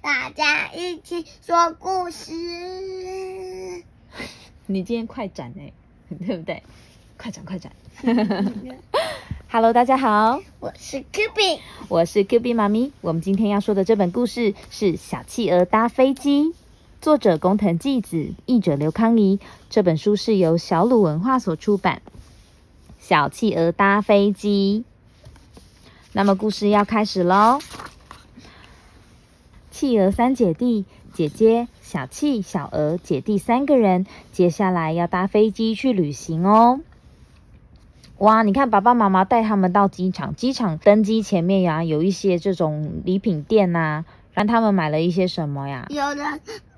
大家一起说故事。你今天快展哎，对不对？快展快展。Hello，大家好，我是 Q B，我是 Q B 妈咪。我们今天要说的这本故事是《小企鹅搭飞机》，作者工藤纪子，译者刘康怡。这本书是由小鲁文化所出版。小企鹅搭飞机，那么故事要开始喽。企鹅三姐弟，姐姐小企、小鹅姐弟三个人，接下来要搭飞机去旅行哦。哇，你看爸爸妈妈带他们到机场，机场登机前面呀，有一些这种礼品店呐，让他们买了一些什么呀？有的，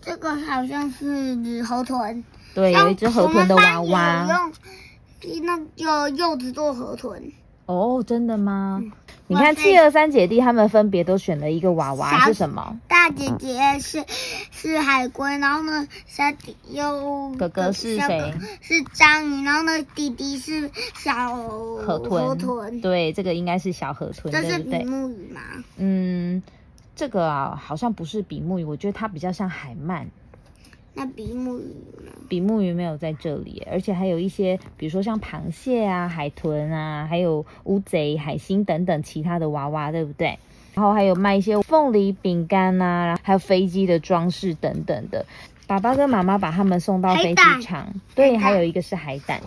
这个好像是河豚，对，有一只河豚的娃娃。用那个柚子做河豚。哦，真的吗？你看，七二三姐弟他们分别都选了一个娃娃，是什么？大姐姐是是海龟，然后呢，小弟又哥哥是谁？是章鱼，然后呢，弟弟是小河豚。对，这个应该是小河豚，这是比目鱼吗？嗯，这个啊，好像不是比目鱼，我觉得它比较像海鳗。那比目鱼呢？比目鱼没有在这里，而且还有一些，比如说像螃蟹啊、海豚啊，还有乌贼、海星等等其他的娃娃，对不对？然后还有卖一些凤梨饼干啊，还有飞机的装饰等等的。爸爸跟妈妈把他们送到飞机场，对，还有一个是海胆。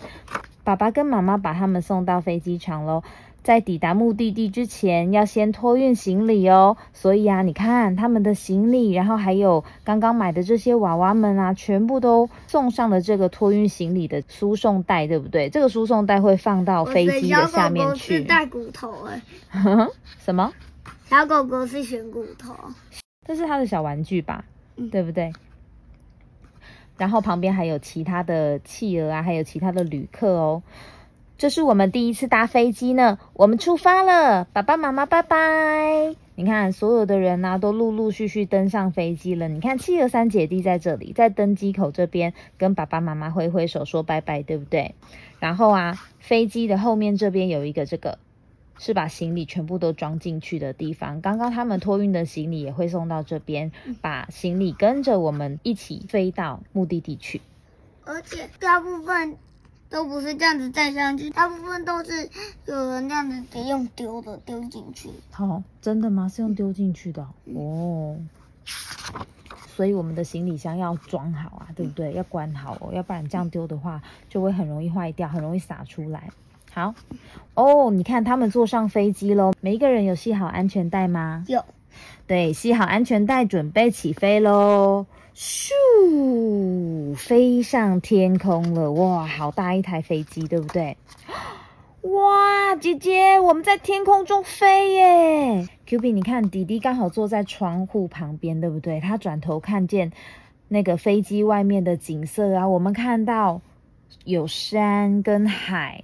爸爸跟妈妈把他们送到飞机场喽。在抵达目的地之前，要先托运行李哦。所以啊，你看他们的行李，然后还有刚刚买的这些娃娃们啊，全部都送上了这个托运行李的输送带，对不对？这个输送带会放到飞机的下面去。是带骨头哎？什么？小狗狗是选骨头？这是它的小玩具吧？对不对？然后旁边还有其他的企鹅啊，还有其他的旅客哦。这是我们第一次搭飞机呢，我们出发了，爸爸妈妈拜拜。你看，所有的人呢都陆陆续续登上飞机了。你看，企鹅三姐弟在这里，在登机口这边跟爸爸妈妈挥挥手说拜拜，对不对？然后啊，飞机的后面这边有一个这个，是把行李全部都装进去的地方。刚刚他们托运的行李也会送到这边，把行李跟着我们一起飞到目的地去。而且大部分。都不是这样子带上去，大部分都是有人这样子直接用丢的丢进去。好，真的吗？是用丢进去的哦。所以我们的行李箱要装好啊，对不对？要关好哦，要不然这样丢的话就会很容易坏掉，很容易洒出来。好，哦，你看他们坐上飞机喽，每一个人有系好安全带吗？有。对，系好安全带，准备起飞喽。咻，飞上天空了！哇，好大一台飞机，对不对？哇，姐姐，我们在天空中飞耶！Q B，你看，弟弟刚好坐在窗户旁边，对不对？他转头看见那个飞机外面的景色啊，我们看到有山跟海，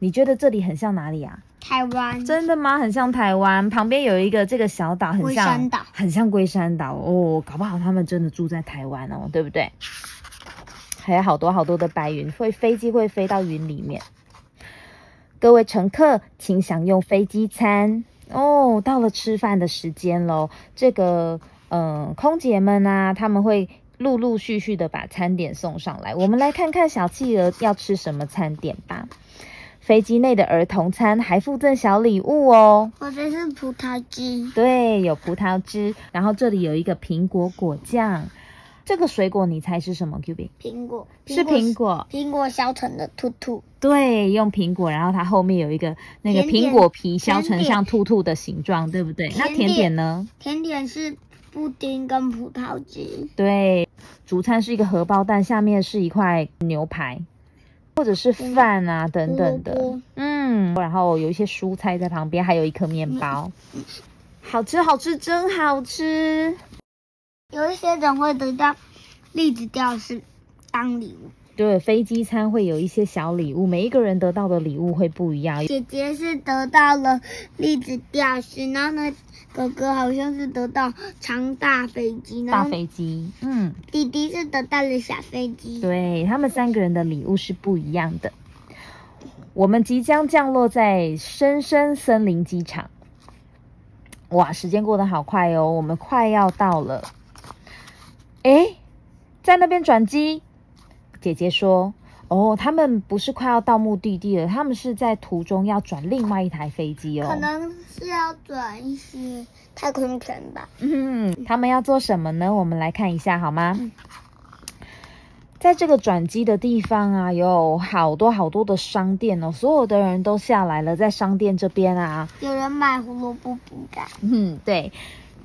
你觉得这里很像哪里啊？台湾真的吗？很像台湾，旁边有一个这个小岛，很像很像龟山岛哦。搞不好他们真的住在台湾哦，对不对？还有好多好多的白云，会飞机会飞到云里面。各位乘客，请享用飞机餐哦。到了吃饭的时间喽，这个嗯，空姐们啊，他们会陆陆续续的把餐点送上来。我们来看看小企鹅要吃什么餐点吧。飞机内的儿童餐还附赠小礼物哦，我这是葡萄汁，对，有葡萄汁，然后这里有一个苹果果酱，这个水果你猜是什么？Q B？苹果，是苹果，苹果削成的兔兔，对，用苹果，然后它后面有一个那个苹果皮削成像兔兔的形状，对不对？那甜点呢？甜点是布丁跟葡萄汁，对，主餐是一个荷包蛋，下面是一块牛排。或者是饭啊等等的，嗯，然后有一些蔬菜在旁边，还有一颗面包，好吃好吃真好吃。有一些人会得到栗子吊饰当礼物，对，飞机餐会有一些小礼物，每一个人得到的礼物会不一样。姐姐是得到了栗子吊饰，然后呢？哥哥好像是得到长大飞机，大飞机，嗯，弟弟是得到了小飞机，对他们三个人的礼物是不一样的。我们即将降落在深深森林机场，哇，时间过得好快哦，我们快要到了。诶，在那边转机。姐姐说：“哦，他们不是快要到目的地了，他们是在途中要转另外一台飞机哦。可能是要转一些太空船吧。嗯，他们要做什么呢？我们来看一下好吗？嗯在这个转机的地方啊，有好多好多的商店哦，所有的人都下来了，在商店这边啊，有人买胡萝卜饼干，嗯，对，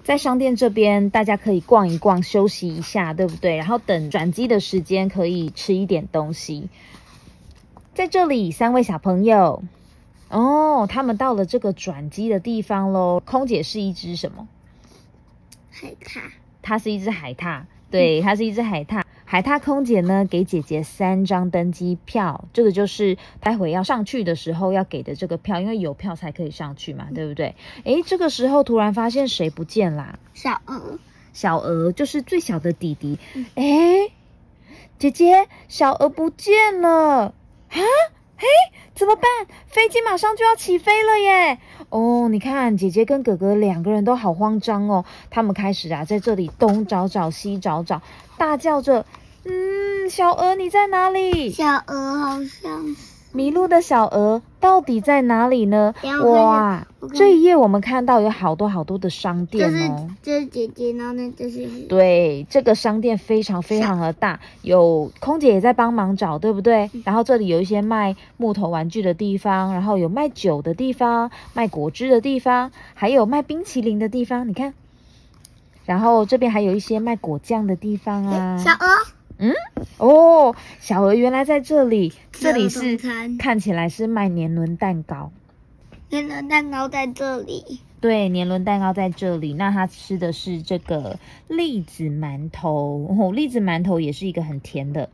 在商店这边大家可以逛一逛，休息一下，对不对？然后等转机的时间可以吃一点东西。在这里，三位小朋友，哦，他们到了这个转机的地方喽。空姐是一只什么？海獭。它是一只海獭，对，它是一只海獭。海獭空姐呢，给姐姐三张登机票，这个就是待会要上去的时候要给的这个票，因为有票才可以上去嘛，对不对？诶，这个时候突然发现谁不见啦？小鹅，小鹅就是最小的弟弟。诶，姐姐，小鹅不见了啊！嘿，怎么办？飞机马上就要起飞了耶！哦，你看，姐姐跟哥哥两个人都好慌张哦。他们开始啊，在这里东找找西找找，大叫着：“嗯，小鹅你在哪里？小鹅好像是迷路的小鹅到底在哪里呢哇这一页我们看到有好多好多的商这是店哦。这是姐姐，然后呢这是对，这个商店非常非常的大，有空姐也在帮忙找，对不对？然后这里有一些卖木头玩具的地方，然后有卖酒的地方，卖果汁的地方，还有卖冰淇淋的地方，你看。然后这边还有一些卖果酱的地方啊。小鹅，嗯，哦，小鹅原来在这里，这里是看起来是卖年轮蛋糕。年轮蛋糕在这里，对，年轮蛋糕在这里。那他吃的是这个栗子馒头，哦，栗子馒头也是一个很甜的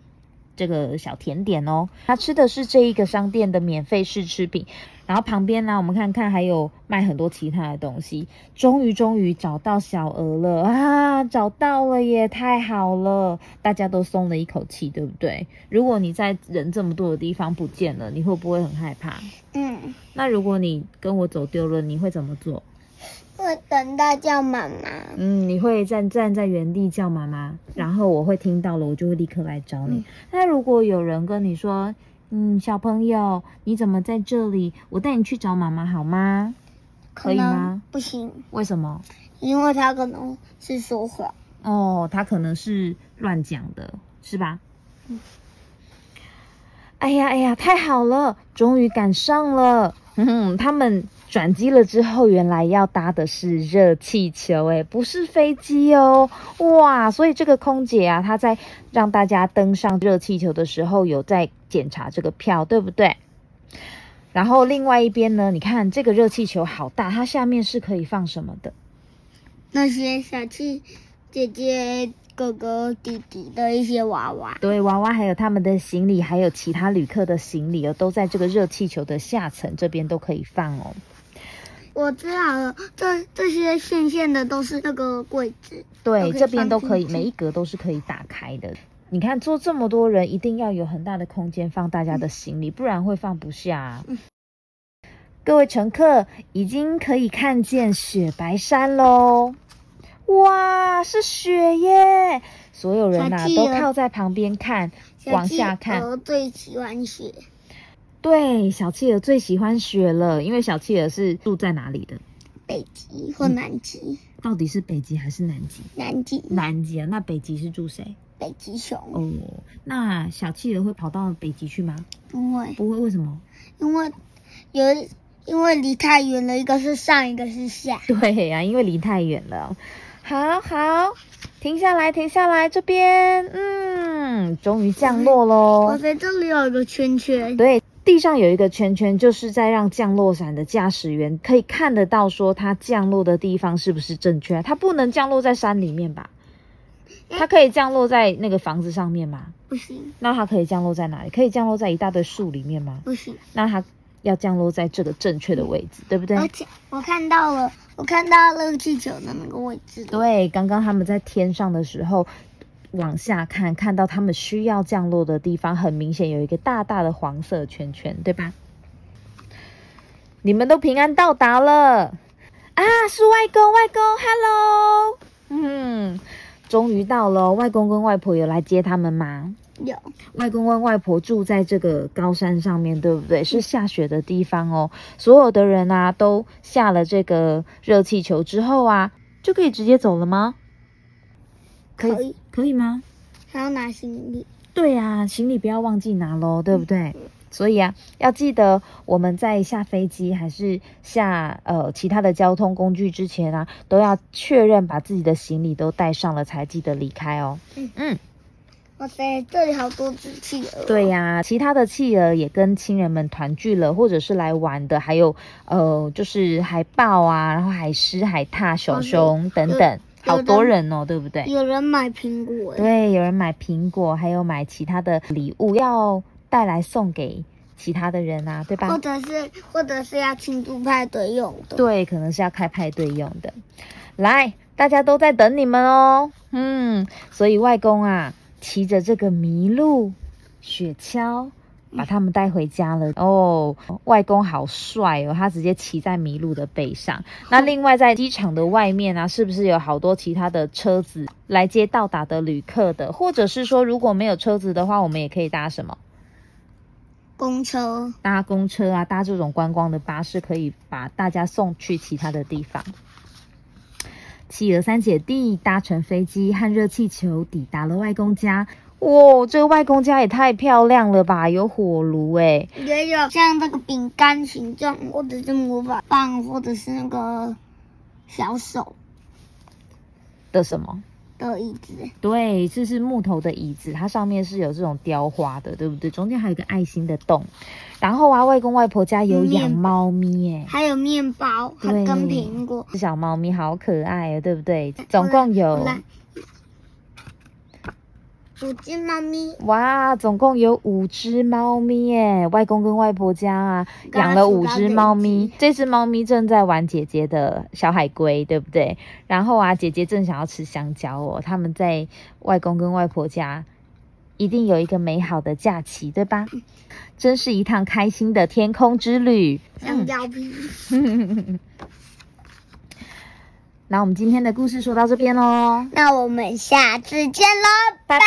这个小甜点哦。他吃的是这一个商店的免费试吃品。然后旁边呢，我们看看还有卖很多其他的东西。终于，终于找到小鹅了啊！找到了耶，太好了，大家都松了一口气，对不对？如果你在人这么多的地方不见了，你会不会很害怕？嗯，那如果你跟我走丢了，你会怎么做？会等到叫妈妈，嗯，你会站站在原地叫妈妈，然后我会听到了，我就会立刻来找你。那如果有人跟你说，嗯，小朋友，你怎么在这里？我带你去找妈妈好吗？可以吗？不行，为什么？因为他可能是说谎。哦，他可能是乱讲的，是吧？嗯哎呀哎呀，太好了，终于赶上了。嗯，他们转机了之后，原来要搭的是热气球，哎，不是飞机哦。哇，所以这个空姐啊，她在让大家登上热气球的时候，有在检查这个票，对不对？然后另外一边呢，你看这个热气球好大，它下面是可以放什么的？那些小气姐姐、哥哥、弟弟的一些娃娃，对，娃娃还有他们的行李，还有其他旅客的行李哦，都在这个热气球的下层这边都可以放哦。我知道了，这这些线线的都是那个柜子。对，这边都可以，每一格都是可以打开的。你看，坐这么多人，一定要有很大的空间放大家的行李，不然会放不下各位乘客，已经可以看见雪白山喽！哇，是雪耶！所有人呐、都靠在旁边看，往下看。我最喜欢雪，对，小企鹅最喜欢雪了，因为小企鹅是住在哪里的？北极或南极，到底是北极还是南极？南极，南极啊，那北极是住谁？北极熊，哦，那小企鹅会跑到北极去吗？不会，不会，为什么？因为有因为离太远了，一个是上，一个是下。对呀、因为离太远了。好好，停下来，停下来，这边，嗯，终于降落我喽。在这里有一个圈圈，对，地上有一个圈圈，就是在让降落伞的驾驶员可以看得到，说它降落的地方是不是正确。它不能降落在山里面吧？它可以降落在那个房子上面吗？不行那它可以降落在哪里？可以降落在一大堆树里面吗？不行，那它要降落在这个正确的位置，对不对？而且我看到了，我看到热气球的那个位置，对，刚刚他们在天上的时候，往下看，看到他们需要降落的地方，很明显有一个大大的黄色圈圈，对吧？你们都平安到达了，啊，是外公，外公，Hello，嗯，终于到了，外公跟外婆有来接他们吗？有，外公跟外婆住在这个高山上面，对不对？是下雪的地方哦。所有的人啊，都下了这个热气球之后啊，就可以直接走了吗？可以，可以吗？还要拿行李。对呀、行李不要忘记拿喽，对不对？所以啊，要记得我们在下飞机还是下呃其他的交通工具之前啊，都要确认把自己的行李都带上了，才记得离开哦。嗯嗯，哇塞，这里好多只企鹅。对、呀、其他的企鹅也跟亲人们团聚了，或者是来玩的，还有呃就是海豹啊，然后海狮、海獭、熊熊等等，好多人哦，对不对？有人买苹果欸，对，有人买苹果，还有买其他的礼物要带来送给其他的人啊，对吧？或者是或者是要庆祝派对用的。对，可能是要开派对用的。来，大家都在等你们哦。嗯，所以外公啊，骑着这个麋鹿雪橇，把他们带回家了。哦，外公好帅哦，他直接骑在麋鹿的背上。那另外在机场的外面啊，是不是有好多其他的车子来接到达的旅客的？或者是说，如果没有车子的话，我们也可以搭什么？公车，搭公车啊，搭这种观光的巴士，可以把大家送去其他的地方。企鹅三姐弟搭乘飞机和热气球抵达了外公家。哇，这个外公家也太漂亮了吧！有火炉哎，也有像那个饼干形状，或者是魔法棒，或者是那个小手的什么？的椅子。对，这是木头的椅子，它上面是有这种雕花的，对不对？中间还有一个爱心的洞。然后啊，外公外婆家有养猫咪哎，还有面包，还对跟苹果。这小猫咪好可爱啊，对不对？总共有来，五只猫咪，哇，总共有五只猫咪耶！外公跟外婆家啊养了五只猫咪，这只猫咪正在玩姐姐的小海龟，对不对？然后啊，姐姐正想要吃香蕉哦。他们在外公跟外婆家一定有一个美好的假期，对吧？真是一趟开心的天空之旅。香蕉皮。那我们今天的故事说到这边喽。那我们下次见喽，拜拜